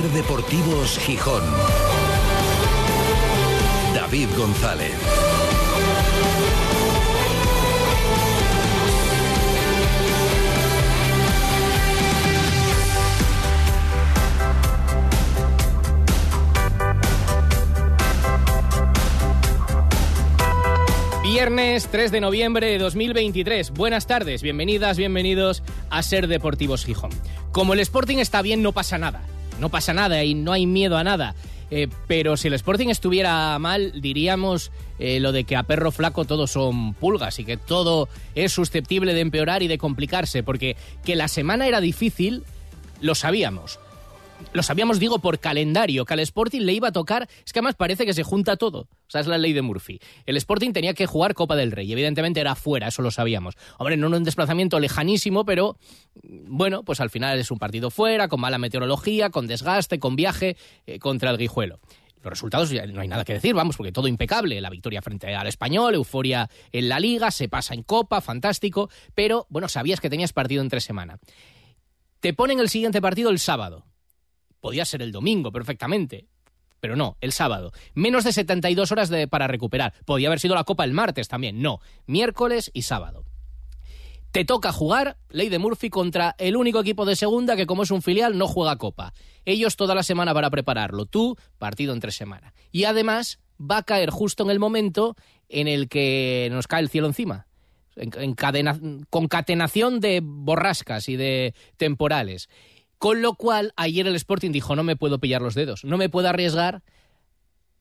Ser Deportivos Gijón. David González. Viernes 3 de noviembre de 2023. Buenas tardes, bienvenidas, bienvenidos a Ser Deportivos Gijón. Como el Sporting está bien, no pasa nada. No pasa nada y no hay miedo a nada. Eh, pero si el Sporting estuviera mal, diríamos eh, lo de que a perro flaco todos son pulgas y que todo es susceptible de empeorar y de complicarse, porque que la semana era difícil, lo sabíamos lo sabíamos, digo, por calendario, que al Sporting le iba a tocar, es que además parece que se junta todo, o sea, es la ley de Murphy. El Sporting tenía que jugar Copa del Rey, evidentemente era fuera, eso lo sabíamos. Hombre, no en un desplazamiento lejanísimo, pero bueno, pues al final es un partido fuera, con mala meteorología, con desgaste, con viaje eh, contra el Guijuelo. Los resultados no hay nada que decir, vamos, porque todo impecable. La victoria frente al español, euforia en la liga, se pasa en copa, fantástico. Pero, bueno, sabías que tenías partido entre semana. Te ponen el siguiente partido el sábado. Podía ser el domingo perfectamente. Pero no, el sábado. Menos de 72 horas de, para recuperar. Podía haber sido la Copa el martes también. No, miércoles y sábado. Te toca jugar, ley de Murphy, contra el único equipo de segunda que como es un filial no juega Copa. Ellos toda la semana para prepararlo. Tú, partido entre semana. Y además va a caer justo en el momento en el que nos cae el cielo encima. En, concatenación de borrascas y de temporales. Con lo cual, ayer el Sporting dijo, no me puedo pillar los dedos, no me puedo arriesgar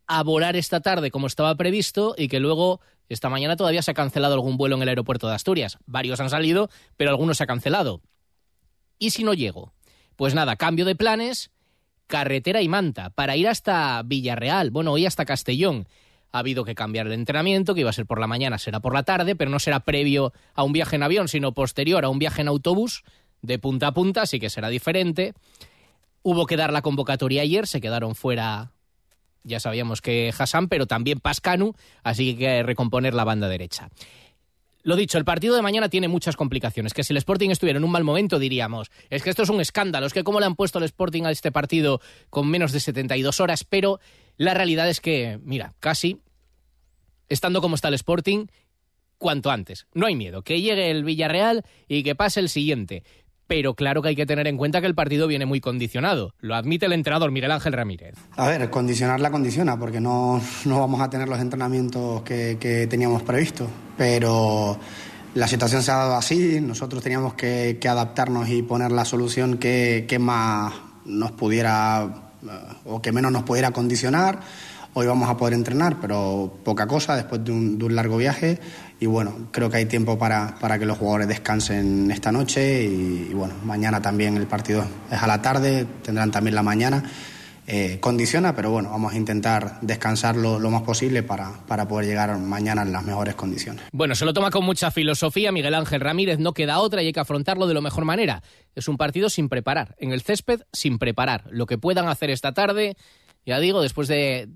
a volar esta tarde como estaba previsto y que luego esta mañana todavía se ha cancelado algún vuelo en el aeropuerto de Asturias. Varios han salido, pero algunos se ha cancelado. ¿Y si no llego? Pues nada, cambio de planes, carretera y manta, para ir hasta Villarreal, bueno, hoy hasta Castellón. Ha habido que cambiar el entrenamiento, que iba a ser por la mañana, será por la tarde, pero no será previo a un viaje en avión, sino posterior a un viaje en autobús de punta a punta, así que será diferente. Hubo que dar la convocatoria ayer, se quedaron fuera, ya sabíamos que Hassan, pero también Pascanu, así que hay que recomponer la banda derecha. Lo dicho, el partido de mañana tiene muchas complicaciones. Que si el Sporting estuviera en un mal momento, diríamos, es que esto es un escándalo, es que cómo le han puesto el Sporting a este partido con menos de 72 horas, pero la realidad es que, mira, casi, estando como está el Sporting, cuanto antes. No hay miedo, que llegue el Villarreal y que pase el siguiente pero claro que hay que tener en cuenta que el partido viene muy condicionado. Lo admite el entrenador Miguel Ángel Ramírez. A ver, condicionar la condiciona, porque no, no vamos a tener los entrenamientos que, teníamos previstos, pero la situación se ha dado así, nosotros teníamos que, adaptarnos y poner la solución que, más nos pudiera eh, o que menos nos pudiera condicionar. Hoy vamos a poder entrenar, pero poca cosa después de un, de un largo viaje y bueno, creo que hay tiempo para, para que los jugadores descansen esta noche y, bueno, mañana también el partido es a la tarde, tendrán también la mañana. Eh, condiciona, pero bueno, vamos a intentar descansar lo, más posible para, para, poder llegar mañana en las mejores condiciones. Bueno, se lo toma con mucha filosofía Miguel Ángel Ramírez, no queda otra y hay que afrontarlo de la mejor manera. Es un partido sin preparar, en el césped sin preparar. Lo que puedan hacer esta tarde ya digo, después de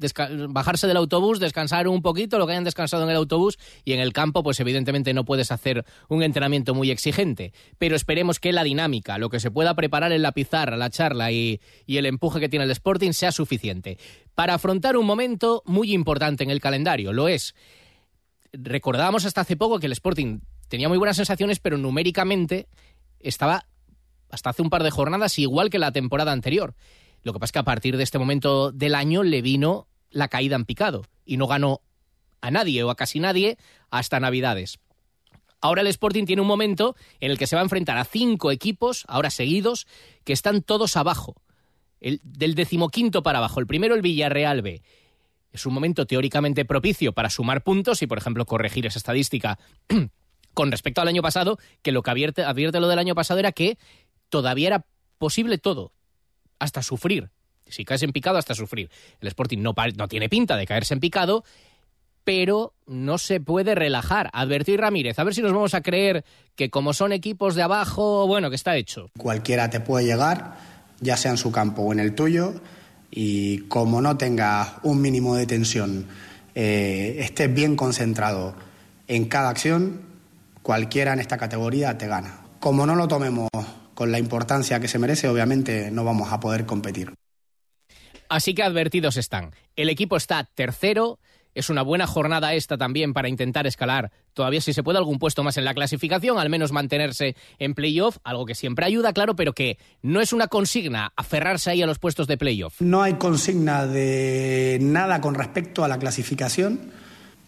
bajarse del autobús, descansar un poquito, lo que hayan descansado en el autobús y en el campo, pues evidentemente no puedes hacer un entrenamiento muy exigente. Pero esperemos que la dinámica, lo que se pueda preparar en la pizarra, la charla y, y el empuje que tiene el Sporting sea suficiente para afrontar un momento muy importante en el calendario. Lo es. Recordábamos hasta hace poco que el Sporting tenía muy buenas sensaciones, pero numéricamente estaba hasta hace un par de jornadas igual que la temporada anterior. Lo que pasa es que a partir de este momento del año le vino la caída en picado y no ganó a nadie o a casi nadie hasta Navidades. Ahora el Sporting tiene un momento en el que se va a enfrentar a cinco equipos, ahora seguidos, que están todos abajo. El, del decimoquinto para abajo. El primero, el Villarreal B. Es un momento teóricamente propicio para sumar puntos y, por ejemplo, corregir esa estadística con respecto al año pasado, que lo que advierte, advierte lo del año pasado era que todavía era posible todo hasta sufrir. Si caes en picado, hasta sufrir. El Sporting no, no tiene pinta de caerse en picado, pero no se puede relajar. Advertir Ramírez, a ver si nos vamos a creer que como son equipos de abajo, bueno, que está hecho. Cualquiera te puede llegar, ya sea en su campo o en el tuyo, y como no tengas un mínimo de tensión, eh, estés bien concentrado en cada acción, cualquiera en esta categoría te gana. Como no lo tomemos con la importancia que se merece, obviamente no vamos a poder competir. Así que advertidos están. El equipo está tercero. Es una buena jornada esta también para intentar escalar todavía si se puede algún puesto más en la clasificación, al menos mantenerse en playoff, algo que siempre ayuda, claro, pero que no es una consigna aferrarse ahí a los puestos de playoff. No hay consigna de nada con respecto a la clasificación,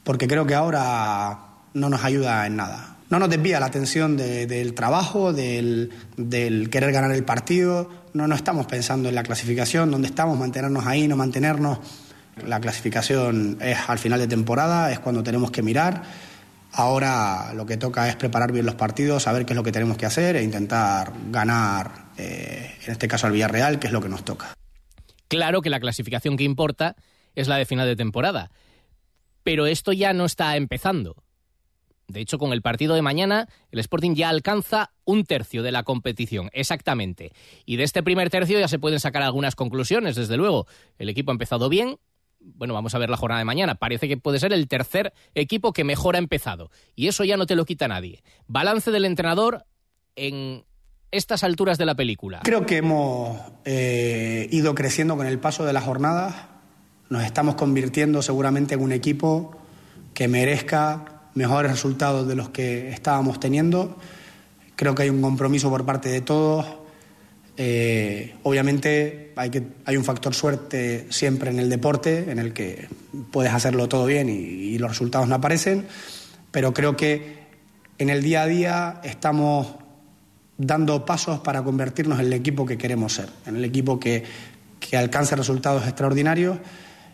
porque creo que ahora no nos ayuda en nada no nos desvía la atención del trabajo, del, querer ganar el partido. No, no estamos pensando en la clasificación, dónde estamos, mantenernos ahí, no mantenernos. La clasificación es al final de temporada, es cuando tenemos que mirar. Ahora lo que toca es preparar bien los partidos, saber qué es lo que tenemos que hacer e intentar ganar, eh, en este caso al Villarreal, que es lo que nos toca. Claro que la clasificación que importa es la de final de temporada, pero esto ya no está empezando. De hecho, con el partido de mañana, el Sporting ya alcanza un tercio de la competición, exactamente. Y de este primer tercio ya se pueden sacar algunas conclusiones, desde luego. El equipo ha empezado bien. Bueno, vamos a ver la jornada de mañana. Parece que puede ser el tercer equipo que mejor ha empezado. Y eso ya no te lo quita nadie. Balance del entrenador en estas alturas de la película. Creo que hemos eh, ido creciendo con el paso de las jornadas. Nos estamos convirtiendo seguramente en un equipo que merezca mejores resultados de los que estábamos teniendo. Creo que hay un compromiso por parte de todos. Eh, obviamente hay, que, hay un factor suerte siempre en el deporte, en el que puedes hacerlo todo bien y, los resultados no aparecen, pero creo que en el día a día estamos dando pasos para convertirnos en el equipo que queremos ser, en el equipo que, que alcance resultados extraordinarios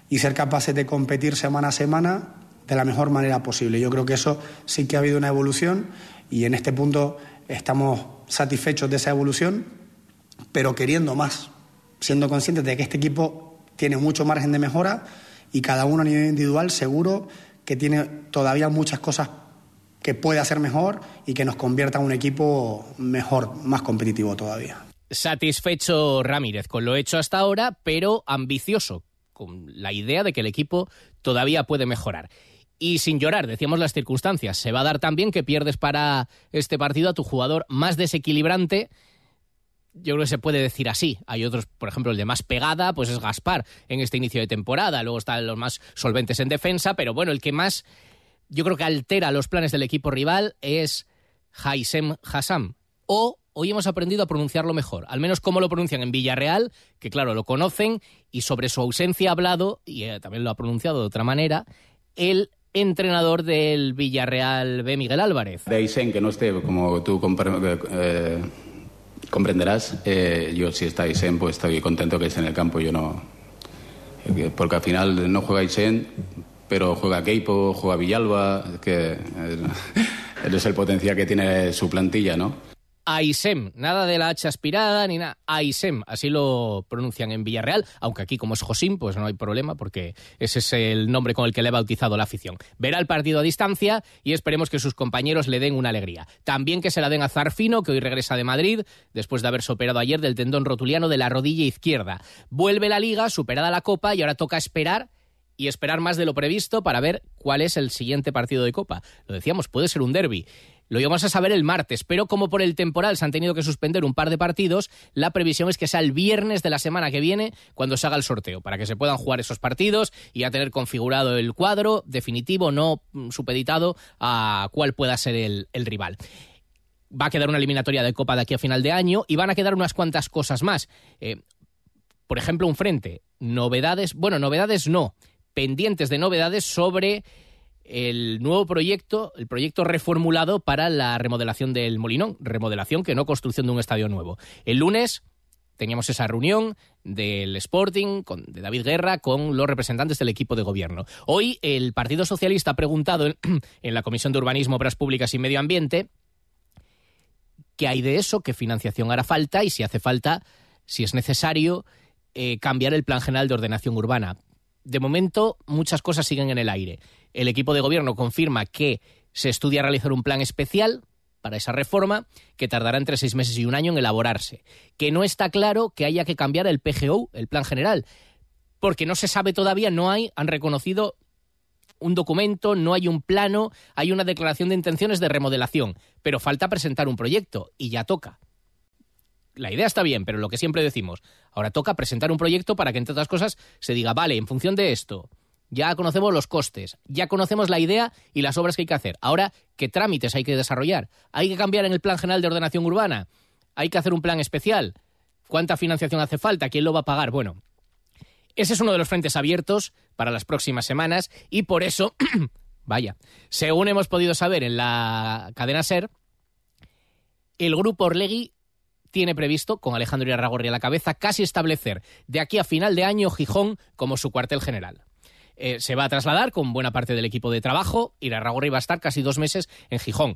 y ser capaces de competir semana a semana de la mejor manera posible. Yo creo que eso sí que ha habido una evolución y en este punto estamos satisfechos de esa evolución, pero queriendo más, siendo conscientes de que este equipo tiene mucho margen de mejora y cada uno a nivel individual seguro que tiene todavía muchas cosas que puede hacer mejor y que nos convierta en un equipo mejor, más competitivo todavía. Satisfecho Ramírez con lo hecho hasta ahora, pero ambicioso, con la idea de que el equipo todavía puede mejorar y sin llorar, decíamos las circunstancias. Se va a dar también que pierdes para este partido a tu jugador más desequilibrante. Yo creo que se puede decir así. Hay otros, por ejemplo, el de más pegada, pues es Gaspar en este inicio de temporada. Luego están los más solventes en defensa, pero bueno, el que más yo creo que altera los planes del equipo rival es Haisem Hassam. O hoy hemos aprendido a pronunciarlo mejor, al menos como lo pronuncian en Villarreal, que claro, lo conocen y sobre su ausencia ha hablado, y eh, también lo ha pronunciado de otra manera, el entrenador del Villarreal B, Miguel Álvarez. De Aisen, que no esté, como tú eh, comprenderás, eh, yo si está Aisen, pues estoy contento que esté en el campo. Yo no. Eh, porque al final no juega Aisen, pero juega Keipo, juega Villalba, que él es el potencial que tiene su plantilla, ¿no? Aisem, nada de la H aspirada ni nada, Aisem, así lo pronuncian en Villarreal, aunque aquí como es Josim, pues no hay problema porque ese es el nombre con el que le ha bautizado la afición. Verá el partido a distancia y esperemos que sus compañeros le den una alegría. También que se la den a Zarfino, que hoy regresa de Madrid, después de haberse operado ayer del tendón rotuliano de la rodilla izquierda. Vuelve la liga, superada la copa y ahora toca esperar y esperar más de lo previsto para ver cuál es el siguiente partido de Copa. Lo decíamos, puede ser un derby. Lo íbamos a saber el martes, pero como por el temporal se han tenido que suspender un par de partidos, la previsión es que sea el viernes de la semana que viene cuando se haga el sorteo, para que se puedan jugar esos partidos y a tener configurado el cuadro definitivo, no supeditado a cuál pueda ser el, rival va a quedar una eliminatoria de Copa de aquí a final de año y van a quedar unas cuantas cosas más. Eh, por ejemplo, un frente. Novedades, bueno, novedades no, pendientes de novedades sobre el nuevo proyecto, el proyecto reformulado para la remodelación del Molinón, remodelación que no construcción de un estadio nuevo. El lunes teníamos esa reunión del Sporting, con, de David Guerra, con los representantes del equipo de gobierno. Hoy el Partido Socialista ha preguntado en, la Comisión de Urbanismo, Obras Públicas y Medio Ambiente qué hay de eso, qué financiación hará falta y si hace falta, si es necesario, eh, cambiar el Plan General de Ordenación Urbana. De momento, muchas cosas siguen en el aire. El equipo de gobierno confirma que se estudia realizar un plan especial para esa reforma que tardará entre seis meses y un año en elaborarse. Que no está claro que haya que cambiar el PGO, el plan general, porque no se sabe todavía, no hay, han reconocido un documento, no hay un plano, hay una declaración de intenciones de remodelación, pero falta presentar un proyecto y ya toca. La idea está bien, pero lo que siempre decimos, ahora toca presentar un proyecto para que, entre otras cosas, se diga, vale, en función de esto, ya conocemos los costes, ya conocemos la idea y las obras que hay que hacer. Ahora, ¿qué trámites hay que desarrollar? ¿Hay que cambiar en el Plan General de Ordenación Urbana? ¿Hay que hacer un plan especial? ¿Cuánta financiación hace falta? ¿Quién lo va a pagar? Bueno, ese es uno de los frentes abiertos para las próximas semanas y por eso, vaya, según hemos podido saber en la cadena SER, el grupo Orlegui tiene previsto, con Alejandro Irarragorri a la cabeza, casi establecer de aquí a final de año Gijón como su cuartel general. Eh, se va a trasladar con buena parte del equipo de trabajo. Irarragorri va a estar casi dos meses en Gijón.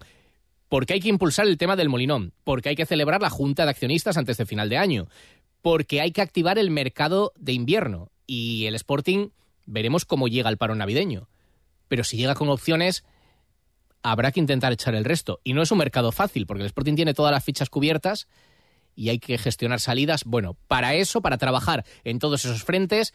Porque hay que impulsar el tema del Molinón, porque hay que celebrar la Junta de Accionistas antes de final de año, porque hay que activar el mercado de invierno y el Sporting veremos cómo llega el paro navideño. Pero si llega con opciones, habrá que intentar echar el resto. Y no es un mercado fácil, porque el Sporting tiene todas las fichas cubiertas y hay que gestionar salidas. Bueno, para eso, para trabajar en todos esos frentes,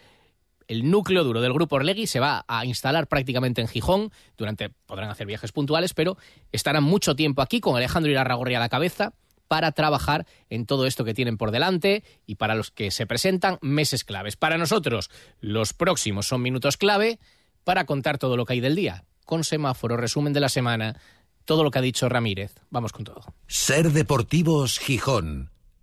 el núcleo duro del grupo Orlegui se va a instalar prácticamente en Gijón. Durante podrán hacer viajes puntuales, pero estarán mucho tiempo aquí con Alejandro Irarragorri a la cabeza para trabajar en todo esto que tienen por delante y para los que se presentan meses claves. Para nosotros, los próximos son minutos clave para contar todo lo que hay del día. Con semáforo, resumen de la semana, todo lo que ha dicho Ramírez. Vamos con todo. Ser Deportivos Gijón.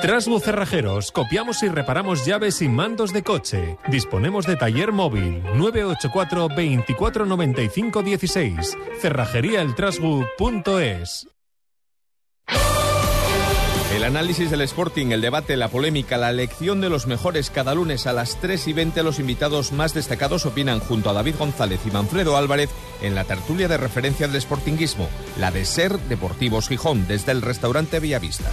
Trasbu Cerrajeros, copiamos y reparamos llaves y mandos de coche. Disponemos de taller móvil 984 2495 16. Cerrajeríaeltrasbu.es. El análisis del Sporting, el debate, la polémica, la elección de los mejores cada lunes a las 3 y 20 los invitados más destacados opinan junto a David González y Manfredo Álvarez en la tertulia de referencia del Sportinguismo, la de Ser Deportivos Gijón, desde el restaurante Villavista.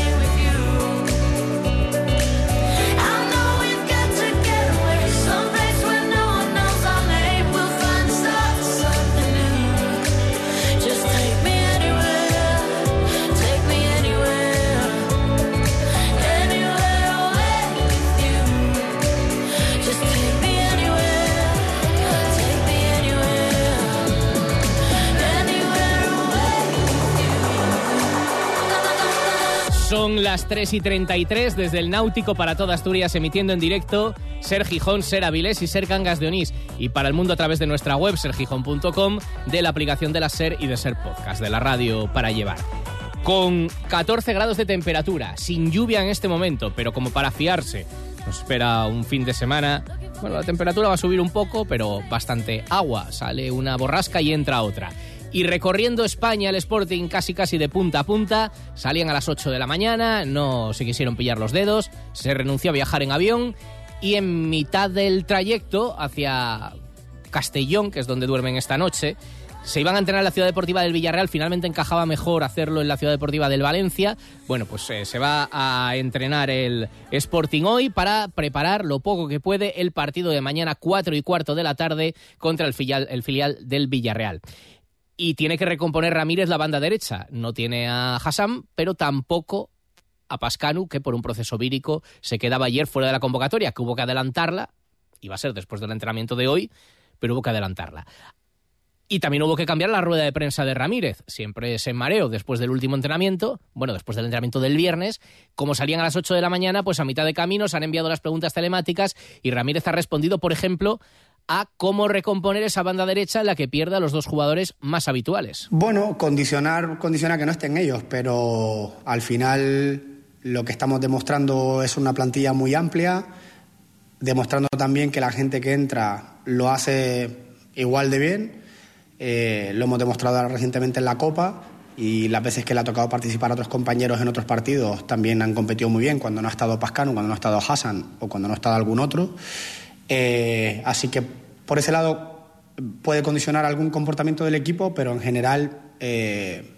Son las 3 y 33 desde el Náutico para toda Asturias emitiendo en directo Ser Gijón, Ser Avilés y Ser Cangas de Onís y para el mundo a través de nuestra web sergijón.com, de la aplicación de la Ser y de Ser Podcast, de la radio para llevar. Con 14 grados de temperatura, sin lluvia en este momento, pero como para fiarse, nos espera un fin de semana. Bueno, la temperatura va a subir un poco, pero bastante agua. Sale una borrasca y entra otra y recorriendo España el Sporting casi casi de punta a punta. Salían a las 8 de la mañana, no se quisieron pillar los dedos, se renunció a viajar en avión y en mitad del trayecto hacia Castellón, que es donde duermen esta noche, se iban a entrenar en la Ciudad Deportiva del Villarreal, finalmente encajaba mejor hacerlo en la Ciudad Deportiva del Valencia. Bueno, pues eh, se va a entrenar el Sporting hoy para preparar lo poco que puede el partido de mañana 4 y cuarto de la tarde contra el filial, el filial del Villarreal y tiene que recomponer Ramírez la banda derecha. No tiene a Hassan, pero tampoco a Pascanu, que por un proceso vírico se quedaba ayer fuera de la convocatoria, que hubo que adelantarla, iba a ser después del entrenamiento de hoy, pero hubo que adelantarla. Y también hubo que cambiar la rueda de prensa de Ramírez. Siempre se mareo después del último entrenamiento, bueno, después del entrenamiento del viernes. Como salían a las 8 de la mañana, pues a mitad de camino se han enviado las preguntas telemáticas y Ramírez ha respondido, por ejemplo, a cómo recomponer esa banda derecha en la que pierda a los dos jugadores más habituales. Bueno, condicionar, condiciona que no estén ellos, pero al final lo que estamos demostrando es una plantilla muy amplia, demostrando también que la gente que entra lo hace igual de bien. Eh, lo hemos demostrado recientemente en la Copa y las veces que le ha tocado participar a otros compañeros en otros partidos también han competido muy bien cuando no ha estado Pascano, cuando no ha estado Hassan o cuando no ha estado algún otro. Eh, así que por ese lado puede condicionar algún comportamiento del equipo, pero en general eh,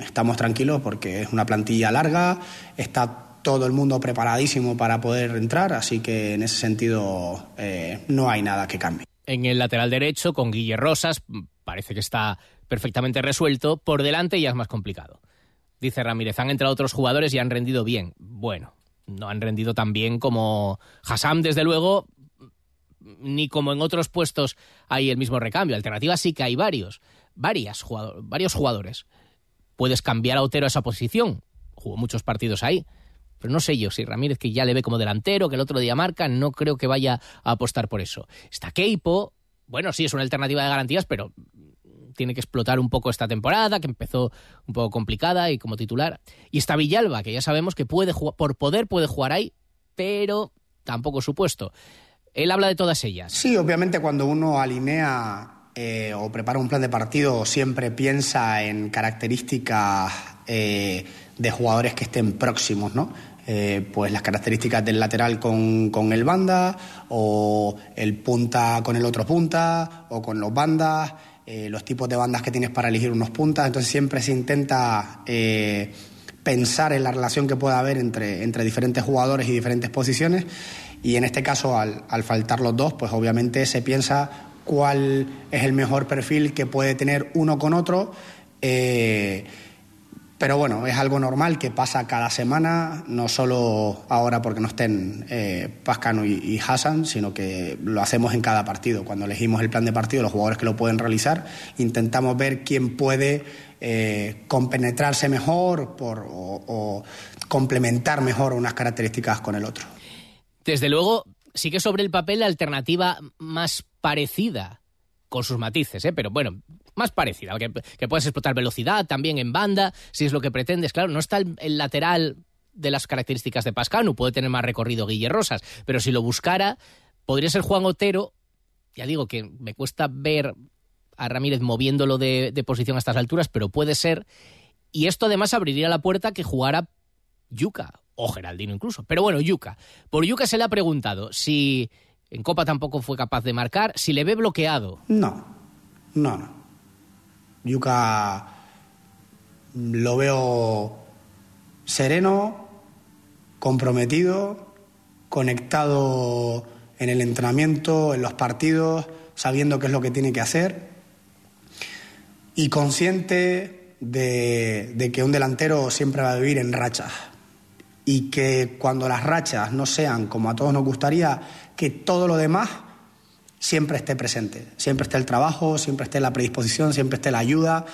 estamos tranquilos porque es una plantilla larga, está todo el mundo preparadísimo para poder entrar, así que en ese sentido eh, no hay nada que cambie. En el lateral derecho, con Guille Rosas, parece que está perfectamente resuelto. Por delante ya es más complicado. Dice Ramírez, han entrado otros jugadores y han rendido bien. Bueno, no han rendido tan bien como Hassam, desde luego, ni como en otros puestos hay el mismo recambio. Alternativas sí que hay varios, varias varios jugadores. Puedes cambiar a Otero a esa posición. Jugó muchos partidos ahí. Pero no sé yo si Ramírez, que ya le ve como delantero, que el otro día marca, no creo que vaya a apostar por eso. Está Keipo, bueno, sí, es una alternativa de garantías, pero tiene que explotar un poco esta temporada, que empezó un poco complicada y como titular. Y está Villalba, que ya sabemos que puede jugar, por poder puede jugar ahí, pero tampoco su puesto. Él habla de todas ellas. Sí, obviamente cuando uno alinea eh, o prepara un plan de partido siempre piensa en características eh, de jugadores que estén próximos, ¿no? Eh, pues las características del lateral con, con, el banda o el punta con el otro punta o con los bandas, eh, los tipos de bandas que tienes para elegir unos puntas. Entonces siempre se intenta eh, pensar en la relación que pueda haber entre, entre diferentes jugadores y diferentes posiciones. Y en este caso, al, al faltar los dos, pues obviamente se piensa cuál es el mejor perfil que puede tener uno con otro. Pero bueno, es algo normal que pasa cada semana, no solo ahora porque no estén eh, Pascano y, Hassan, sino que lo hacemos en cada partido. Cuando elegimos el plan de partido, los jugadores que lo pueden realizar, intentamos ver quién puede eh, compenetrarse mejor o, complementar mejor unas características con el otro. Desde luego, sí que sobre el papel la alternativa más parecida con sus matices, ¿eh? pero bueno, más parecida, que, que puedes explotar velocidad también en banda, si es lo que pretendes. Claro, no está el, lateral de las características de Pascanu, puede tener más recorrido Guille Rosas, pero si lo buscara, podría ser Juan Otero. Ya digo que me cuesta ver a Ramírez moviéndolo de, posición a estas alturas, pero puede ser. Y esto además abriría la puerta que jugara Yuca, o Geraldino incluso. Pero bueno, Yuca. Por Yuca se le ha preguntado si en Copa tampoco fue capaz de marcar, si le ve bloqueado. No, no, no. Yuka lo veo sereno, comprometido, conectado en el entrenamiento, en los partidos, sabiendo qué es lo que tiene que hacer y consciente de, de, que un delantero siempre va a vivir en rachas y que cuando las rachas no sean como a todos nos gustaría, que todo lo demás siempre esté presente, siempre esté el trabajo, siempre esté la predisposición, siempre esté la ayuda,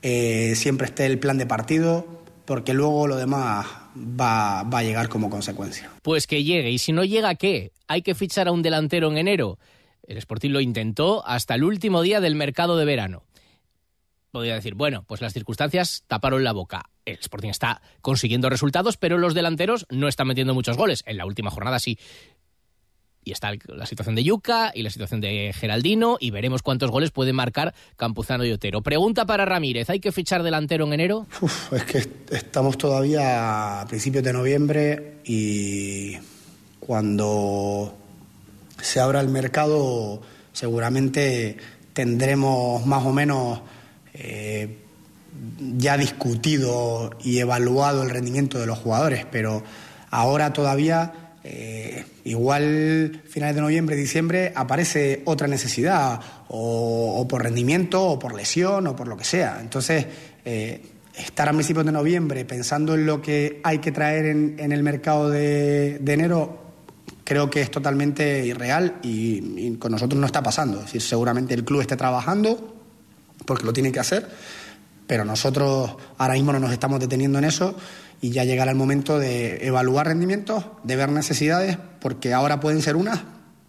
eh, siempre esté el plan de partido, porque luego lo demás va, va, a llegar como consecuencia. Pues que llegue, y si no llega, ¿qué? ¿Hay que fichar a un delantero en enero? El Sporting lo intentó hasta el último día del mercado de verano. Podría decir, bueno, pues las circunstancias taparon la boca. El Sporting está consiguiendo resultados, pero los delanteros no están metiendo muchos goles. En la última jornada sí y está la situación de Yuca y la situación de Geraldino y veremos cuántos goles pueden marcar Campuzano y Otero. Pregunta para Ramírez, ¿hay que fichar delantero en enero? es que estamos todavía a principios de noviembre y cuando se abra el mercado seguramente tendremos más o menos eh, ya discutido y evaluado el rendimiento de los jugadores, pero ahora todavía eh, igual finales de noviembre, diciembre, aparece otra necesidad, o, por rendimiento, o por lesión, o por lo que sea. Entonces, eh, estar a principios de noviembre pensando en lo que hay que traer en, el mercado de, enero, creo que es totalmente irreal y, con nosotros no está pasando. Es decir, seguramente el club esté trabajando, porque lo tiene que hacer, pero nosotros ahora mismo no nos estamos deteniendo en eso y ya llegará el momento de evaluar rendimientos, de ver necesidades, porque ahora pueden ser unas,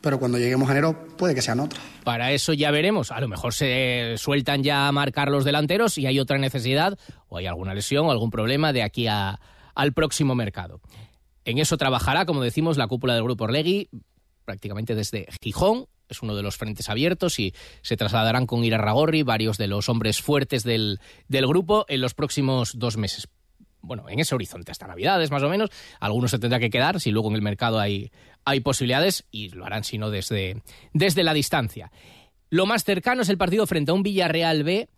pero cuando lleguemos a enero puede que sean otras. Para eso ya veremos. A lo mejor se sueltan ya a marcar los delanteros y hay otra necesidad o hay alguna lesión o algún problema de aquí a, al próximo mercado. En eso trabajará, como decimos, la cúpula del Grupo Orlegui prácticamente desde Gijón. Es uno de los frentes abiertos y se trasladarán con Irarragorri varios de los hombres fuertes del, del grupo en los próximos dos meses bueno, en ese horizonte hasta Navidades más o menos. Algunos se tendrá que quedar si luego en el mercado hay, hay posibilidades y lo harán si no desde, desde la distancia. Lo más cercano es el partido frente a un Villarreal B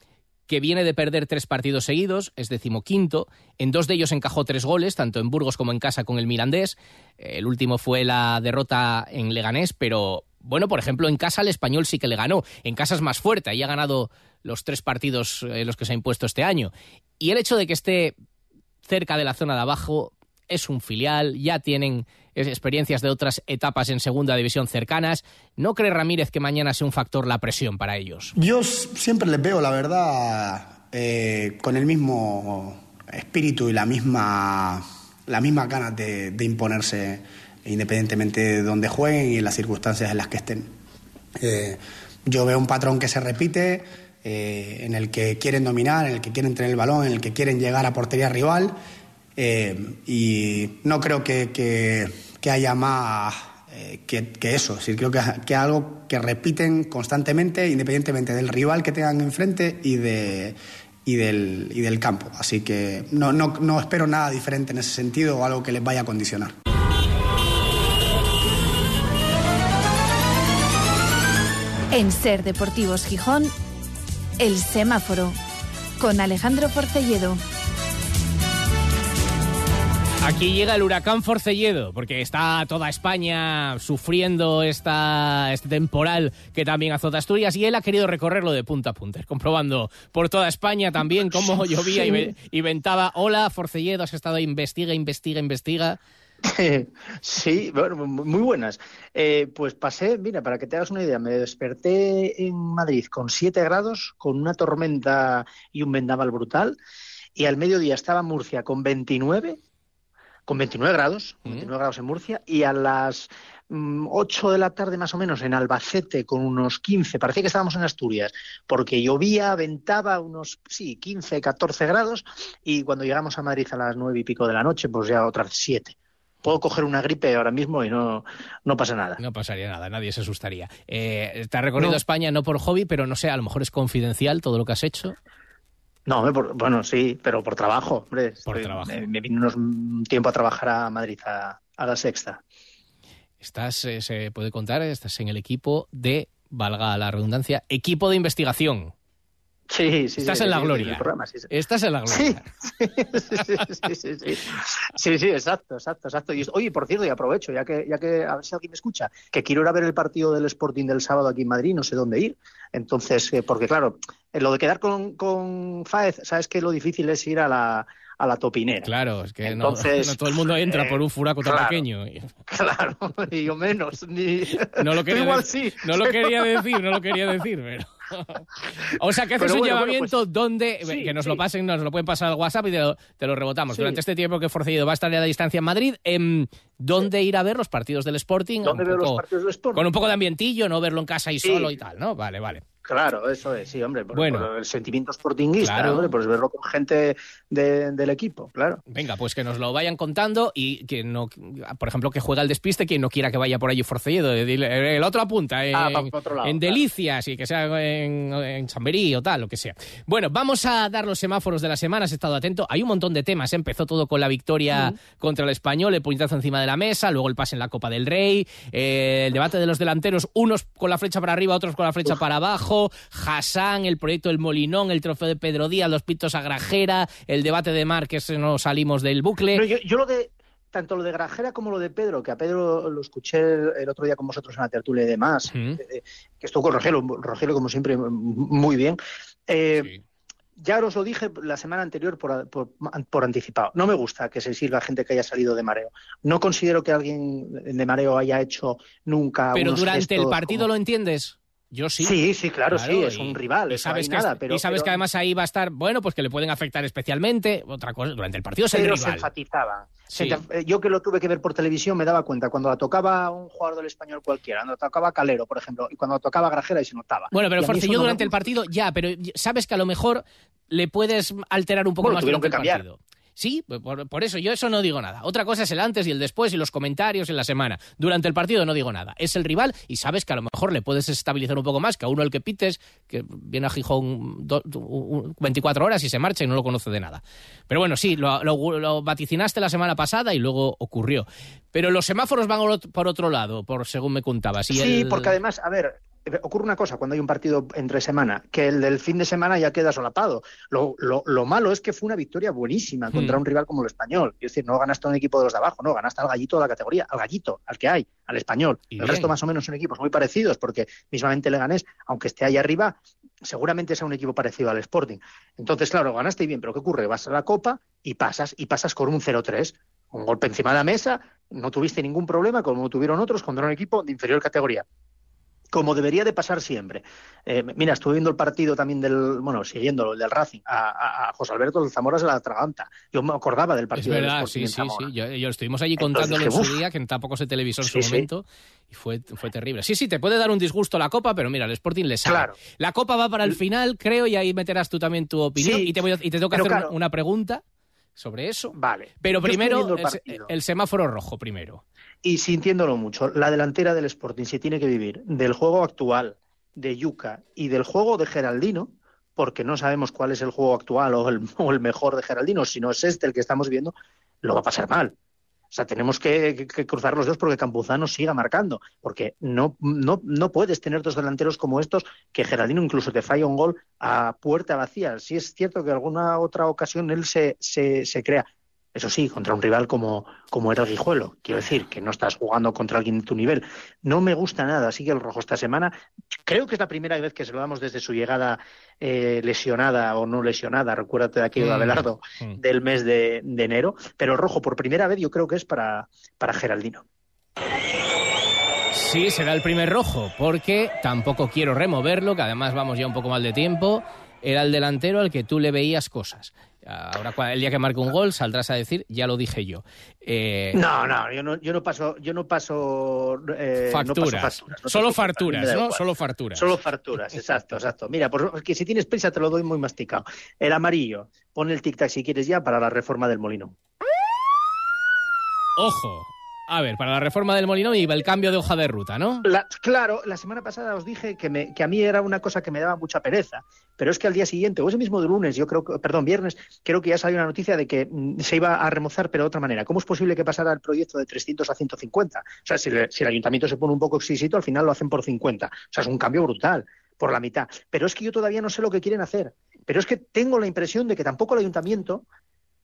que viene de perder tres partidos seguidos, es decimoquinto. En dos de ellos encajó tres goles, tanto en Burgos como en casa con el Mirandés. El último fue la derrota en Leganés, pero bueno, por ejemplo, en casa el español sí que le ganó. En casa es más fuerte, ahí ha ganado los tres partidos en los que se ha impuesto este año. Y el hecho de que esté cerca de la zona de abajo es un filial, ya tienen experiencias de otras etapas en segunda división cercanas. ¿No cree Ramírez que mañana sea un factor la presión para ellos? Yo siempre les veo, la verdad, eh, con el mismo espíritu y la misma, la misma ganas de, imponerse independientemente de donde jueguen y en las circunstancias en las que estén. Eh, yo veo un patrón que se repite, eh, en el que quieren dominar, en el que quieren tener el balón, en el que quieren llegar a portería rival. Eh, y no creo que, que, haya más que, eso. Sí, creo que, que es algo que repiten constantemente, independientemente del rival que tengan enfrente y, de, y, del, y del campo. Así que no, no, no espero nada diferente en ese sentido o algo que les vaya a condicionar. En Ser Deportivos Gijón, el semáforo con Alejandro Forcelledo. Aquí llega el huracán Forcelledo, porque está toda España sufriendo esta, este temporal que también azota Asturias y él ha querido recorrerlo de punta a punta, comprobando por toda España también cómo llovía y, ventaba. Hola, Forcelledo, has estado investiga, investiga, investiga. Sí, bueno, muy buenas. Eh, pues pasé, mira, para que te hagas una idea, me desperté en Madrid con 7 grados, con una tormenta y un vendaval brutal, y al mediodía estaba en Murcia con 29, con 29 grados, 29 grados en Murcia, y a las 8 de la tarde más o menos en Albacete con unos 15, parecía que estábamos en Asturias, porque llovía, ventaba unos, sí, 15, 14 grados, y cuando llegamos a Madrid a las 9 y pico de la noche, pues ya otras 7 puedo coger una gripe ahora mismo y no, no pasa nada. No pasaría nada, nadie se asustaría. Eh, te has recorrido no. España no por hobby, pero no sé, a lo mejor es confidencial todo lo que has hecho. No, por, bueno, sí, pero por trabajo, hombre. Por Estoy, trabajo. Me, me, vine unos un tiempo a trabajar a Madrid, a, a la sexta. Estás, eh, se puede contar, estás en el equipo de, valga la redundancia, equipo de investigación. Sí, sí, Estás sí, en la gloria. programa. Estás en la gloria. Sí, sí, sí, sí, sí. Sí, sí, exacto, exacto, exacto. Y, oye, por cierto, y aprovecho, ya que, ya que a ver si alguien me escucha, que quiero ir a ver el partido del Sporting del sábado aquí en Madrid, no sé dónde ir. Entonces, eh, porque claro, en lo de quedar con, con Faez, sabes que lo difícil es ir a la, a la topinera. Claro, es que Entonces, no, no, todo el mundo entra eh, por un furaco tan claro, pequeño. Claro, y yo menos. Ni... No lo quería, igual sí. no lo quería decir, no lo quería decir, pero... O sea, que haces un llamamiento bueno, pues, donde sí, que nos sí. lo pasen, nos lo pueden pasar al WhatsApp y te lo, te lo rebotamos. Sí. Durante este tiempo que Forcelledo va a estar a la distancia en Madrid, eh, ¿dónde ir a ver los partidos del Sporting? ¿Dónde veo los partidos del Sporting? Con un poco de ambientillo, no verlo en casa y solo y tal, ¿no? Vale, vale. Claro, eso es, sí, hombre, por, Bueno. por el sentimiento sportinguista, Claro. hombre, pues verlo con gente de- del equipo, claro. Venga, pues que nos lo vayan contando y que no, por ejemplo, que juega el despiste, quien no quiera que vaya por allí dile, el otro apunta en, Ah, otro lado, en claro. Delicias y que sea en, en Chamberí o tal, lo que sea. Bueno, vamos a dar los semáforos de la semana, has estado atento. Hay un montón de temas, ¿eh? empezó todo con la victoria contra el Español, el puñetazo encima de la mesa, luego el pase en la Copa del Rey, eh, el debate de los delanteros, unos con la flecha para arriba, otros con la flecha para abajo, Hassan, el proyecto del Molinón, el trofeo de Pedro Díaz, los pitos a Grajera, el debate de Mar, que ese no salimos del bucle. Pero yo, yo lo de tanto lo de Grajera como lo de Pedro, que a Pedro lo escuché el, el otro día con vosotros en la tertulia y demás, Mm. eh, que estuvo con Rogelio, Rogelio como siempre muy bien. Eh, Sí. Ya os lo dije la semana anterior por, por, por anticipado. No me gusta que se sirva gente que haya salido de mareo. No considero que alguien de mareo haya hecho nunca. Pero unos durante el partido como- lo entiendes. Yo sí. Sí, sí, claro, sí, es un rival, Y no sabes, que, nada, pero- y sabes pero- que además ahí va a estar, bueno, pues que le pueden afectar especialmente. Otra cosa, durante el partido es el pero se enfatizaba. Sí. eh, Yo que lo tuve que ver por televisión me daba cuenta cuando la tocaba un jugador del español cualquiera, cuando la tocaba Calero, por ejemplo, y cuando la tocaba Grajera y se notaba. Bueno, pero Force, yo no me durante el partido ya, pero sabes que a lo mejor le puedes alterar un poco Bueno, más tuvieron durante que el cambiar. partido. Sí, por, por, eso yo eso no digo nada. Otra cosa es el antes y el después y los comentarios en la semana. Durante el partido no digo nada. Es el rival y sabes que a lo mejor le puedes estabilizar un poco más que a uno el que pites, que viene a Gijón do, 24 horas y se marcha y no lo conoce de nada. Pero bueno, sí, lo, lo, lo vaticinaste la semana pasada y luego ocurrió. Pero los semáforos van por otro lado, por según me contabas. Y sí, el... porque además, a ver, ocurre una cosa cuando hay un partido entre semana, que el del fin de semana ya queda solapado. Lo, lo, lo malo es que fue una victoria buenísima contra Hmm. un rival como el español. Es decir, no ganaste a un equipo de los de abajo, no, ganaste al gallito de la categoría, al gallito, al que hay, al español. Y el bien. resto más o menos son equipos muy parecidos, porque mismamente Leganés, aunque esté ahí arriba, seguramente sea un equipo parecido al Sporting. Entonces, claro, ganaste bien, pero ¿qué ocurre? Vas a la Copa y pasas, y pasas con un 0-3. Un golpe encima de la mesa, no tuviste ningún problema, como tuvieron otros contra un equipo de inferior categoría como debería de pasar siempre. Eh, mira, estuve viendo el partido también del, bueno, siguiéndolo, el del Racing, a, a, a José Alberto del Zamora se la atraganta. Yo me acordaba del Es partido del verdad, Sporting sí, sí, sí. Yo, yo estuvimos allí Entonces contándolo en su día, que tampoco se televisó en Sí, su sí. momento, y fue, fue terrible. Sí, sí, te puede dar un disgusto la Copa, pero mira, el Sporting le sale. Claro. La Copa va para el final, creo, y ahí meterás tú también tu opinión. Sí, y, te voy a- y te tengo que hacer claro. una, pregunta sobre eso. Vale. Pero primero, el semáforo rojo, primero. Y sintiéndolo mucho, la delantera del Sporting se tiene que vivir del juego actual de Yuca y del juego de Geraldino, porque no sabemos cuál es el juego actual o el, o el mejor de Geraldino, si no es este el que estamos viendo, lo va a pasar mal. O sea, tenemos que, cruzar los dedos porque Campuzano siga marcando, porque no, no, no puedes tener dos delanteros como estos que Geraldino incluso te falla un gol a puerta vacía. Sí es cierto que alguna otra ocasión él se, se crea, eso sí, contra un rival como, como era el Guijuelo. Quiero decir, que no estás jugando contra alguien de tu nivel. No me gusta nada. Así que el rojo esta semana, creo que es la primera vez que se lo damos desde su llegada eh, lesionada o no lesionada. Recuérdate de aquello de Mm, Abelardo mm. del mes de, de enero. Pero el rojo, por primera vez, yo creo que es para, para Geraldino. Sí, será el primer rojo, porque tampoco quiero removerlo, que además vamos ya un poco mal de tiempo. Era el delantero al que tú le veías cosas. Ahora, el día que marque un gol, saldrás a decir, ya lo dije yo. Eh, No, no, yo no, yo no paso, yo no paso, eh, no paso facturas. facturas. no Solo da ¿no? Solo farturas. Solo farturas, exacto, exacto. Mira, pues que si tienes prisa te lo doy muy masticado. El amarillo, pon el tic-tac si quieres ya para la reforma del molino. Ojo. A ver, para la reforma del molino iba el cambio de hoja de ruta, ¿no? La- claro, la semana pasada os dije que, me- que a mí era una cosa que me daba mucha pereza, pero es que al día siguiente, o ese mismo de lunes, yo creo perdón, viernes, creo que ya salió una noticia de que mm, se iba a remozar, pero de otra manera. ¿Cómo es posible que pasara el proyecto de 300 a 150? O sea, si, le- si el ayuntamiento se pone un poco exquisito, al final lo hacen por 50. O sea, es un cambio brutal, por la mitad. Pero es que yo todavía no sé lo que quieren hacer. Pero es que tengo la impresión de que tampoco el ayuntamiento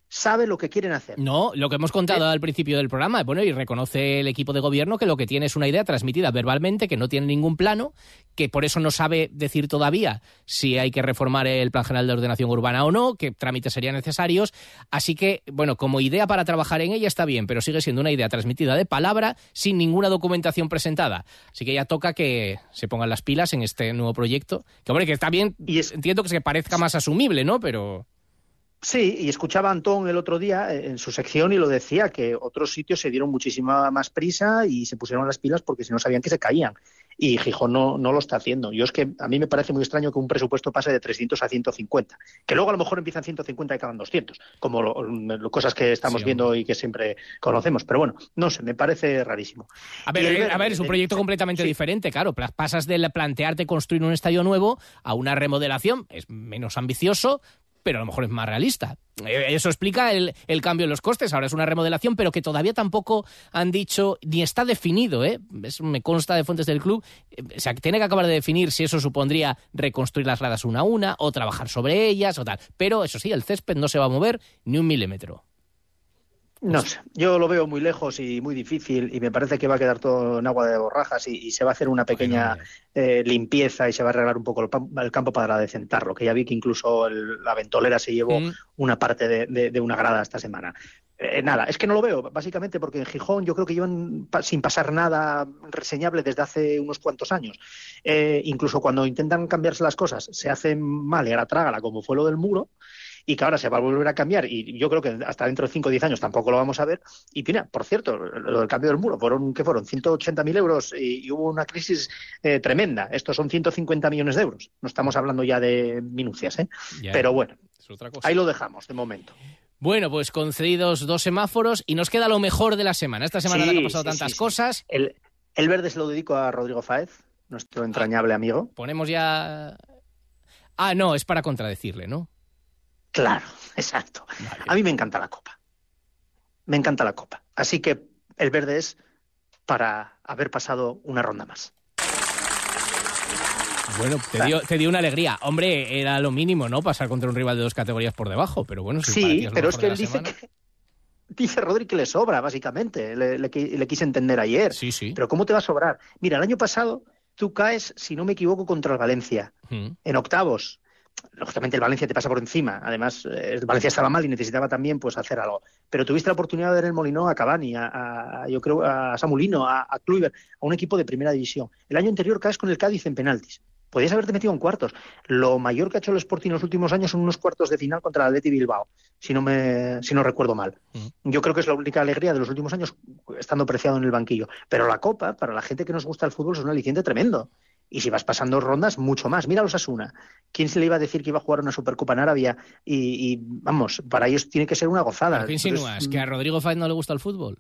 sabe lo que quieren hacer. No, lo que hemos contado al principio del programa, bueno, y reconoce el equipo de gobierno que lo que tiene es una idea transmitida verbalmente, que no tiene ningún plano, que por eso no sabe decir todavía si hay que reformar el Plan General de Ordenación Urbana o no, qué trámites serían necesarios. Así que, bueno, como idea para trabajar en ella está bien, pero sigue siendo una idea transmitida de palabra sin ninguna documentación presentada. Así que ya toca que se pongan las pilas en este nuevo proyecto. Que, hombre, que está bien, Y es- entiendo que se parezca más asumible, ¿no? Pero... Sí, y escuchaba a Antón el otro día eh, en su sección y lo decía, que otros sitios se dieron muchísima más prisa y se pusieron las pilas porque si no sabían que se caían. Y Gijón no, no lo está haciendo. Yo es que a mí me parece muy extraño que un presupuesto pase de 300 a 150, que luego a lo mejor empiezan 150 y acaban 200, como lo- lo- cosas que estamos Sí, viendo y que siempre conocemos. Pero bueno, no sé, me parece rarísimo. A el ver, eh, a ver, es un eh, proyecto completamente sí. diferente, claro. Pasas de la- plantearte construir un estadio nuevo a una remodelación. Es menos ambicioso, pero a lo mejor es más realista. Eh, Eso explica el, el cambio en los costes. Ahora es una remodelación, pero que todavía tampoco han dicho, ni está definido, ¿eh? Es- me consta de fuentes del club. eh, O sea, tiene que acabar de definir si eso supondría reconstruir las gradas una a una o trabajar sobre ellas o tal. Pero eso sí, el césped no se va a mover ni un milímetro. No sé, yo lo veo muy lejos y muy difícil y me parece que va a quedar todo en agua de borrajas y, y se va a hacer una pequeña eh, limpieza y se va a arreglar un poco el, el campo para decentarlo, que ya vi que incluso el- la ventolera se llevó Mm. una parte de, de- de una grada esta semana. Eh, nada, es que no lo veo, básicamente porque en Gijón yo creo que llevan pa- sin pasar nada reseñable desde hace unos cuantos años. Eh, incluso cuando intentan cambiarse las cosas, se hacen mal y ahora trágala, como fue lo del muro, y que ahora se va a volver a cambiar y yo creo que hasta dentro de 5 o 10 años tampoco lo vamos a ver. Y mira, por cierto, lo del cambio del muro, fueron, ¿qué fueron? 180.000 euros y, y hubo una crisis eh, tremenda. Estos son 150 millones de euros. No estamos hablando ya de minucias, ¿eh? Ya, Pero bueno, ahí lo dejamos de momento. Bueno, pues concedidos dos semáforos y nos queda lo mejor de la semana. Esta semana Sí, han pasado sí, tantas sí. cosas. El, el verde se lo dedico a Rodrigo Fáez, nuestro entrañable amigo. Ponemos ya... Ah, no, es para contradecirle, ¿no? Claro, exacto. A mí me encanta la copa. Me encanta la copa. Así que el verde es para haber pasado una ronda más. Bueno, te dio, te dio una alegría. Hombre, era lo mínimo, ¿no? Pasar contra un rival de dos categorías por debajo, pero bueno, si Sí, es pero es que él dice semana. que dice Rodri que le sobra, básicamente. Le, le qui- le quise entender ayer. Sí, sí. Pero ¿cómo te va a sobrar? Mira, el año pasado tú caes, si no me equivoco, contra el Valencia, Mm. en octavos. Lógicamente el Valencia te pasa por encima. Además, eh, el Valencia estaba mal y necesitaba también pues hacer algo. Pero tuviste la oportunidad de ver el Molinó a Cavani, a, a- yo creo a Samulino, a, a Kluivert, a un equipo de primera división. El año anterior caes con el Cádiz en penaltis. Podías haberte metido en cuartos. Lo mayor que ha hecho el Sporting en los últimos años son unos cuartos de final contra el Atleti Bilbao, si no me si no recuerdo mal. Yo creo que es la única alegría de los últimos años estando preciado en el banquillo. Pero la Copa, para la gente que nos gusta el fútbol, es un aliciente tremendo. Y si vas pasando rondas, mucho más. Mira los Asuna. ¿Quién se le iba a decir que iba a jugar una Supercopa en Arabia? Y, y, vamos, para ellos tiene que ser una gozada. ¿Pero ¿Qué insinúas? Entonces, ¿Que a Rodrigo Fáez no le gusta el fútbol?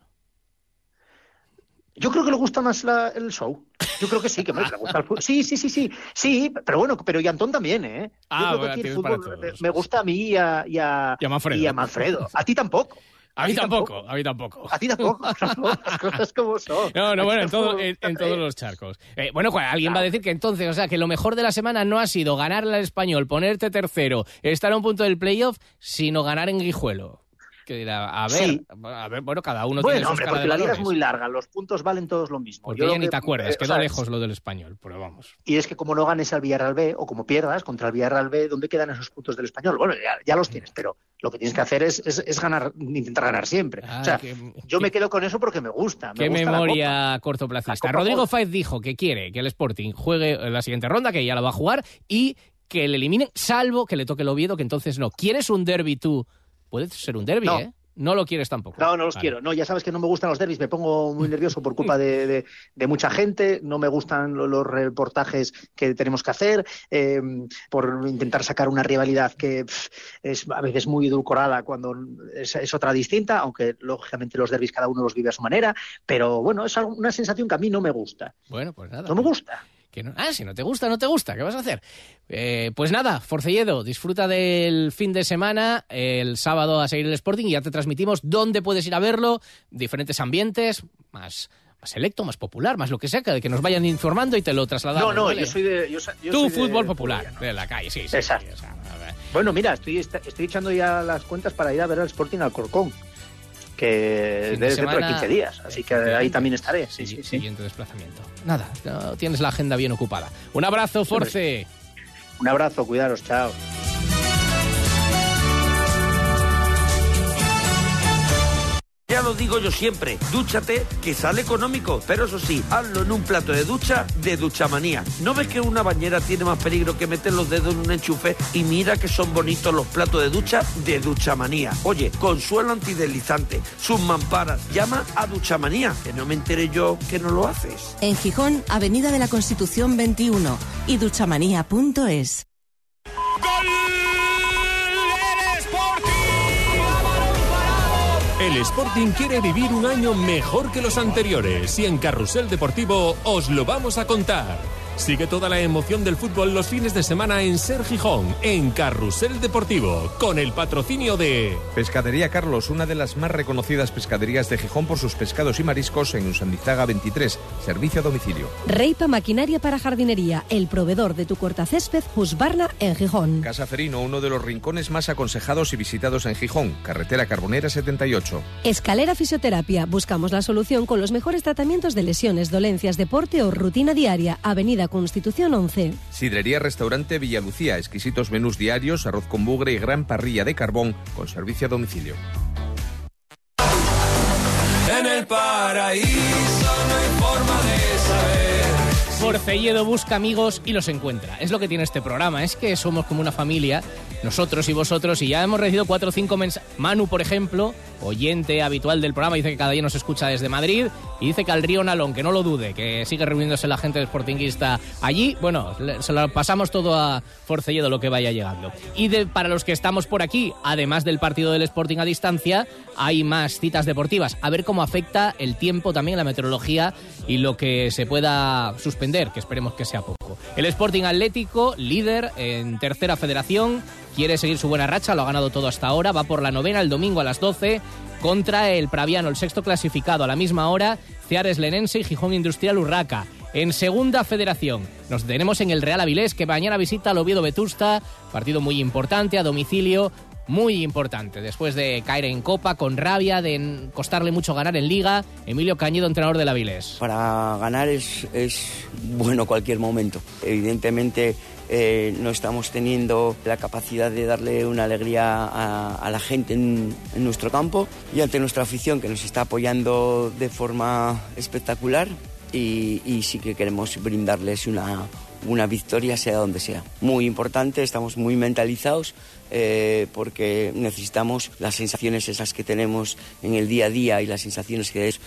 Yo creo que le gusta más la- el show. Yo creo que sí, que me le gusta el fútbol. Sí, sí, sí, sí. Sí, pero bueno, pero y Antón también, ¿eh? Yo Ah, creo que bueno, el fútbol me gusta a mí y a, y a, Y a Manfredo. y a Manfredo. A ti tampoco. A mí tampoco, a mí tampoco. A ti tampoco. No, las cosas como son. No, no, bueno, en, todo- en- todos los charcos. Eh, bueno, cual- alguien va a decir que entonces, o sea, que lo mejor de la semana no ha sido ganarle al español, ponerte tercero, estar a un punto del playoff, sino ganar en Guijuelo. Que dirá, a ver, Sí. a ver, bueno, cada uno tiene Bueno, su hombre, escala porque la liga es muy larga, los puntos valen todos lo mismo. Porque Yo ya lo ni que- te acuerdas, eh, quedó lejos lo del español, pero vamos. Y es que como no ganes al Villarreal B o como pierdas contra el Villarreal B, ¿dónde quedan esos puntos del español? Bueno, ya, ya los tienes, pero lo que tienes que hacer es, es- es ganar, intentar ganar siempre. Ah, o sea, yo me quedo con eso porque me gusta. me Qué gusta memoria cortoplacista. La Copa Rodrigo. Faiz dijo que quiere que el Sporting juegue en la siguiente ronda, que ya la va a jugar, y que le eliminen, salvo que le toque el Oviedo, que entonces no. ¿Quieres un derby tú? Puede ser un derby, No. ¿eh? No lo quieres tampoco. No, no los Vale. quiero. No, ya sabes que no me gustan los derbis, me pongo muy nervioso por culpa de, de- de mucha gente, no me gustan lo- los reportajes que tenemos que hacer, eh, por intentar sacar una rivalidad que pff, es a veces muy edulcorada cuando es, es otra distinta, aunque lógicamente los derbis cada uno los vive a su manera, pero bueno, es una sensación que a mí no me gusta. Bueno, pues nada. No me gusta. Que no- ah, si no te gusta, no te gusta, ¿qué vas a hacer? Eh, pues nada, Forcelledo, disfruta del fin de semana, el sábado a seguir el Sporting y ya te transmitimos dónde puedes ir a verlo, diferentes ambientes, más, más selecto, más popular, más lo que sea, que, que nos vayan informando y te lo trasladamos. No, no, ¿vale? yo soy de... Yo, yo Tú, soy de- fútbol popular, de la calle, sí, sí. Exacto. sí, o sea, a ver. Bueno, mira, estoy, estoy echando ya las cuentas para ir a ver al Sporting al Corcón, que de dentro de semana, 15 días, así que ahí también estaré. Sí, Sí, sí. Siguiente desplazamiento. Nada, tienes la agenda bien ocupada. Un abrazo, Force. Un abrazo, cuidaros, chao. Ya lo digo yo siempre, dúchate que sale económico, pero eso sí, hazlo en un plato de ducha de Duchamanía. ¿No ves que una bañera tiene más peligro que meter los dedos en un enchufe? Y mira que son bonitos los platos de ducha de Duchamanía. Oye, con suelo antideslizante, sus mamparas, llama a Duchamanía, que no me enteré yo que no lo haces. En Gijón, Avenida de la Constitución 21 y duchamanía.es. El Sporting quiere vivir un año mejor que los anteriores y en Carrusel Deportivo os lo vamos a contar. Sigue toda la emoción del fútbol los fines de semana en Ser Gijón, en Carrusel Deportivo, con el patrocinio de... Pescadería Carlos, una de las más reconocidas pescaderías de Gijón por sus pescados y mariscos en Usandizaga 23, servicio a domicilio. Reipa Maquinaria para Jardinería, el proveedor de tu cortacésped Husqvarna en Gijón. Casa Ferino, uno de los rincones más aconsejados y visitados en Gijón, carretera Carbonera 78. Escalera Fisioterapia, buscamos la solución con los mejores tratamientos de lesiones, dolencias, deporte o rutina diaria. Avenida Constitución 11. Sidrería Restaurante Villalucía, exquisitos menús diarios, arroz con bugre y gran parrilla de carbón con servicio a domicilio. En el paraíso no hay forma de saber Forcelledo busca amigos y los encuentra. Es lo que tiene este programa. Es que somos como una familia, nosotros y vosotros, y ya hemos recibido cuatro o cinco mensajes. Manu, por ejemplo, oyente habitual del programa, dice que cada día nos escucha desde Madrid y dice que al río Nalón, que no lo dude, que sigue reuniéndose la gente del Sportingista allí. Bueno, se lo pasamos todo a Forcelledo lo que vaya llegando. Y para los que estamos por aquí, además del partido del Sporting a distancia, hay más citas deportivas. A ver cómo afecta el tiempo también, la meteorología y lo que se pueda suspender, que esperemos que sea poco. El Sporting Atlético, líder en tercera federación, quiere seguir su buena racha, lo ha ganado todo hasta ahora, va por la novena el domingo a las 12 contra el Praviano, el sexto clasificado a la misma hora, Ceares Lenense y Gijón Industrial Urraca. En segunda federación nos tenemos en el Real Avilés que mañana visita al Oviedo Vetusta, partido muy importante a domicilio, muy importante. Después de caer en Copa con rabia, de costarle mucho ganar en Liga, Emilio Cañedo, entrenador del Avilés. Para ganar es, es bueno cualquier momento. Evidentemente eh, no estamos teniendo la capacidad de darle una alegría a, a la gente en, en nuestro campo y ante nuestra afición que nos está apoyando de forma espectacular y, y sí que queremos brindarles una, una victoria sea donde sea. Muy importante, estamos muy mentalizados eh, porque necesitamos las sensaciones esas que tenemos en el día a día y las sensaciones que es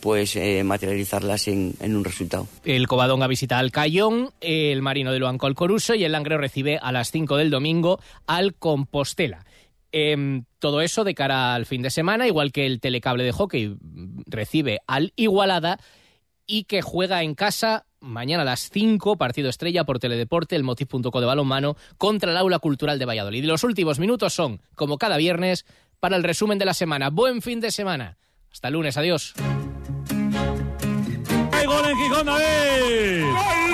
pues eh, materializarlas en, en un resultado. El Covadonga visita al Cayón, el Marino de Luanco al Coruso y el Langreo recibe a las 5 del domingo al Compostela. Em, todo eso de cara al fin de semana, igual que el telecable de hockey mm, recibe al Igualada y que juega en casa mañana a las 5, partido estrella por Teledeporte, el motiv.co de balonmano, contra el Aula Cultural de Valladolid. Los últimos minutos son, como cada viernes, para el resumen de la semana. Buen fin de semana. Hasta el lunes, adiós. ¡Hay gol en Gijón, David!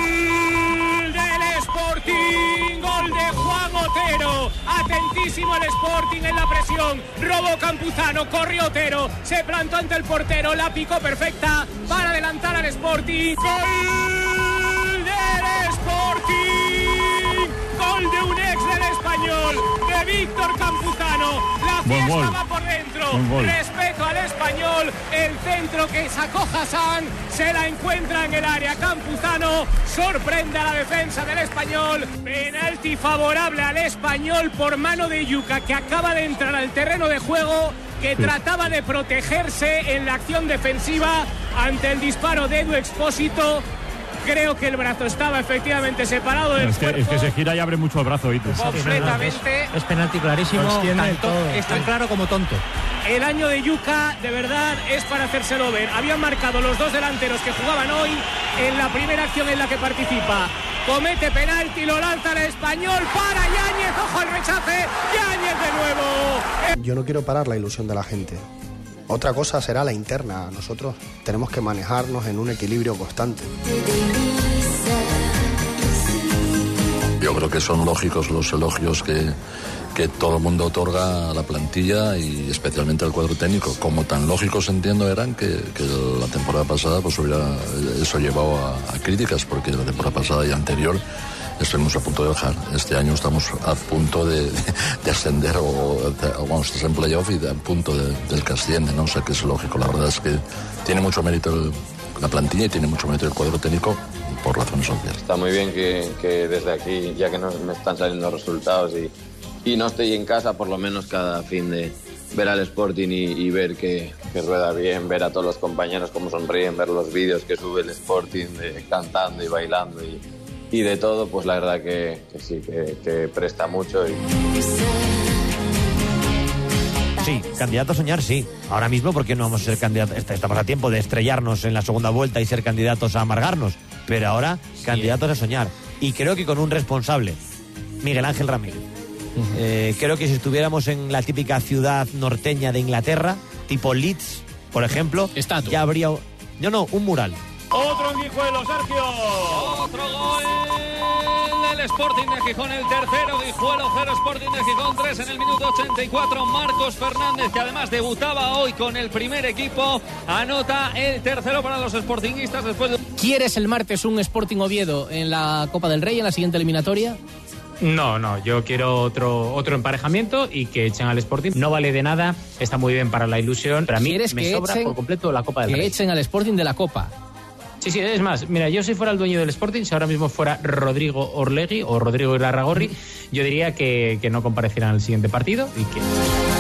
Atentísimo el Sporting en la presión. Robo Campuzano, corrió Otero, se plantó ante el portero, la picó perfecta para adelantar al Sporting. Gol del Sporting, gol de un ex del español, de Víctor Campuzano. Buen fiesta gol. va por dentro. Buen gol. Respeto al español, el centro que sacó Hassan se la encuentra en el área. Campuzano sorprende a la defensa del español. Penalti favorable al español por mano de Yuca que acaba de entrar al terreno de juego. Que trataba de protegerse en la acción defensiva ante el disparo de Edu Expósito. Creo que el brazo estaba efectivamente separado del Es que, es cuerpo. que se gira y abre mucho el brazo, Itu. Completamente. Es penalti clarísimo, tanto- es tan claro como tonto. El año de Yuca, de verdad, es para hacérselo ver. Habían marcado los dos delanteros que jugaban hoy en la primera acción en la que participa. Comete penalti, lo lanza el español para Yáñez. Ojo al rechace. Yáñez de nuevo. Yo no quiero parar la ilusión de la gente. Otra cosa será la interna. Nosotros tenemos que manejarnos en un equilibrio constante. Yo creo que son lógicos los elogios que, que todo el mundo otorga a la plantilla y especialmente al cuadro técnico. Como tan lógicos entiendo eran que, que la temporada pasada pues hubiera eso llevado a, a críticas, porque la temporada pasada y anterior estuvimos a punto de bajar. Este año estamos a punto de, de ascender o, o vamos, estás en playoff y a punto de- del que asciende, ¿no? O sea que es lógico. La verdad es que tiene mucho mérito la plantilla y tiene mucho mérito el cuadro técnico por razones obvias. Está muy bien que, que desde aquí, ya que no me están saliendo resultados y, y no estoy en casa, por lo menos cada fin de ver al Sporting y, y ver que, rueda bien, ver a todos los compañeros cómo sonríen, ver los vídeos que sube el Sporting cantando y bailando y, y de todo, pues la verdad que, que sí, que, que presta mucho. Y... Sí, candidato a soñar, sí. Ahora mismo, porque no vamos a ser candidatos? est- Estamos a tiempo de estrellarnos en la segunda vuelta y ser candidatos a amargarnos. Pero ahora, candidatos a soñar. Y creo que con un responsable, Miguel Ángel Ramírez. Eh, creo que si estuviéramos en la típica ciudad norteña de Inglaterra, tipo Leeds, por ejemplo, ya habría. No, no, un mural. Otro en Guijuelo, Sergio. Otro gol del Sporting de Gijón, el tercero, Guijuelo 0, Sporting de Gijón 3 en el minuto 84. Marcos Fernández, que además debutaba hoy con el primer equipo, anota el tercero para los sportinguistas después de... ¿Quieres el martes un Sporting Oviedo en la Copa del Rey en la siguiente eliminatoria? No, no, yo quiero otro, otro emparejamiento y que echen al Sporting. No vale de nada, está muy bien para la ilusión, pero a mí ¿Quieres me que sobra echen- por completo la Copa del que Rey. echen al Sporting de la Copa. Sí, sí, es más, mira, yo si fuera el dueño del Sporting, si ahora mismo fuera Rodrigo Orlegui o Rodrigo Irarragorri, yo diría que, que no comparecieran al siguiente partido y que